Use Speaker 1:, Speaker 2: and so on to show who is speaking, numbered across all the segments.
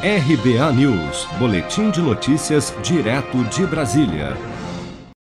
Speaker 1: RBA News, Boletim de Notícias, direto de Brasília.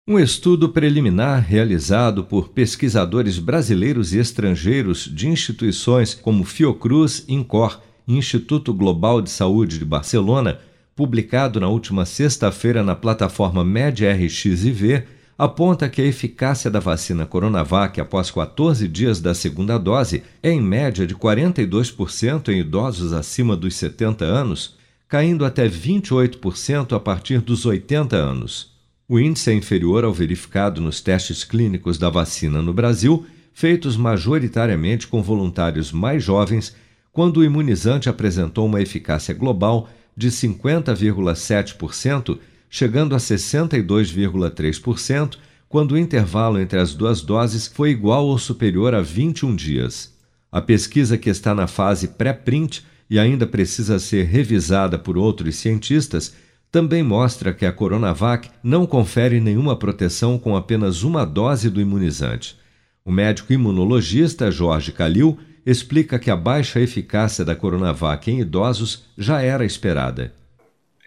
Speaker 1: Um estudo preliminar realizado por pesquisadores brasileiros e estrangeiros de instituições como Fiocruz, Incor e Instituto Global de Saúde de Barcelona, publicado na última sexta-feira na plataforma MedRxiv, aponta que a eficácia da vacina Coronavac após 14 dias da segunda dose é em média de 42% em idosos acima dos 70 anos, caindo até 28% a partir dos 80 anos. O índice é inferior ao verificado nos testes clínicos da vacina no Brasil, feitos majoritariamente com voluntários mais jovens, quando o imunizante apresentou uma eficácia global de 50,7% chegando a 62,3%, quando o intervalo entre as duas doses foi igual ou superior a 21 dias. A pesquisa, que está na fase pré-print e ainda precisa ser revisada por outros cientistas, também mostra que a Coronavac não confere nenhuma proteção com apenas uma dose do imunizante. O médico imunologista Jorge Calil explica que a baixa eficácia da Coronavac em idosos já era esperada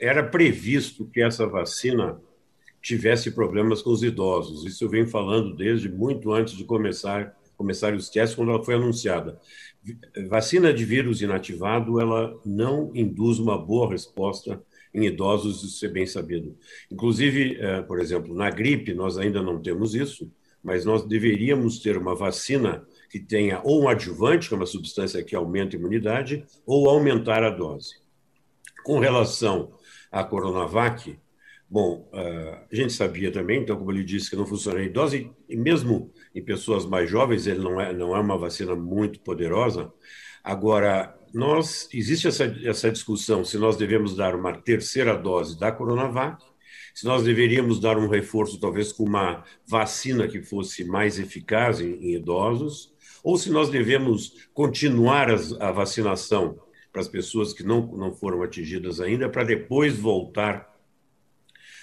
Speaker 2: era previsto que essa vacina tivesse problemas com os idosos. Isso eu venho falando desde muito antes de começar começar os testes, quando ela foi anunciada. Vacina de vírus inativado, ela não induz uma boa resposta em idosos, isso é bem sabido. Inclusive, eh, por exemplo, na gripe, nós ainda não temos isso, mas nós deveríamos ter uma vacina que tenha ou um adjuvante, que é uma substância que aumenta a imunidade, ou aumentar a dose. Com relação à Coronavac, bom, ah, a gente sabia também, então, como ele disse, que não funciona em dose, e mesmo em pessoas mais jovens, ele não é, não é uma vacina muito poderosa. Agora, nós existe essa, essa discussão se nós devemos dar uma terceira dose da Coronavac, se nós deveríamos dar um reforço, talvez com uma vacina que fosse mais eficaz em, em idosos, ou se nós devemos continuar as, a vacinação para as pessoas que não, não foram atingidas ainda, para depois voltar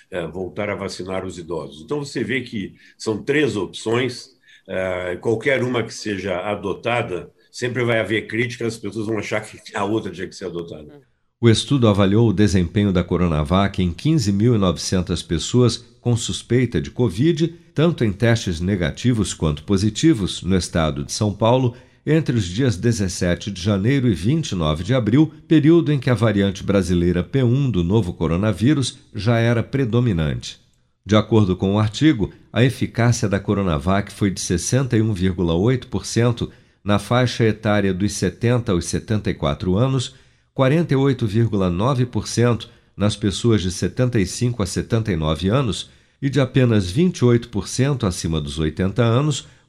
Speaker 2: é, voltar a vacinar os idosos. Então você vê que são três opções, é, qualquer uma que seja adotada, sempre vai haver críticas, as pessoas vão achar que a outra tinha que ser adotada.
Speaker 1: O estudo avaliou o desempenho da Coronavac em 15.900 pessoas com suspeita de Covid, tanto em testes negativos quanto positivos, no estado de São Paulo entre os dias 17 de janeiro e 29 de abril, período em que a variante brasileira P1 do novo coronavírus já era predominante. De acordo com o artigo, a eficácia da Coronavac foi de 61,8% na faixa etária dos 70 aos 74 anos, 48,9% nas pessoas de 75 a 79 anos e de apenas 28% acima dos 80 anos,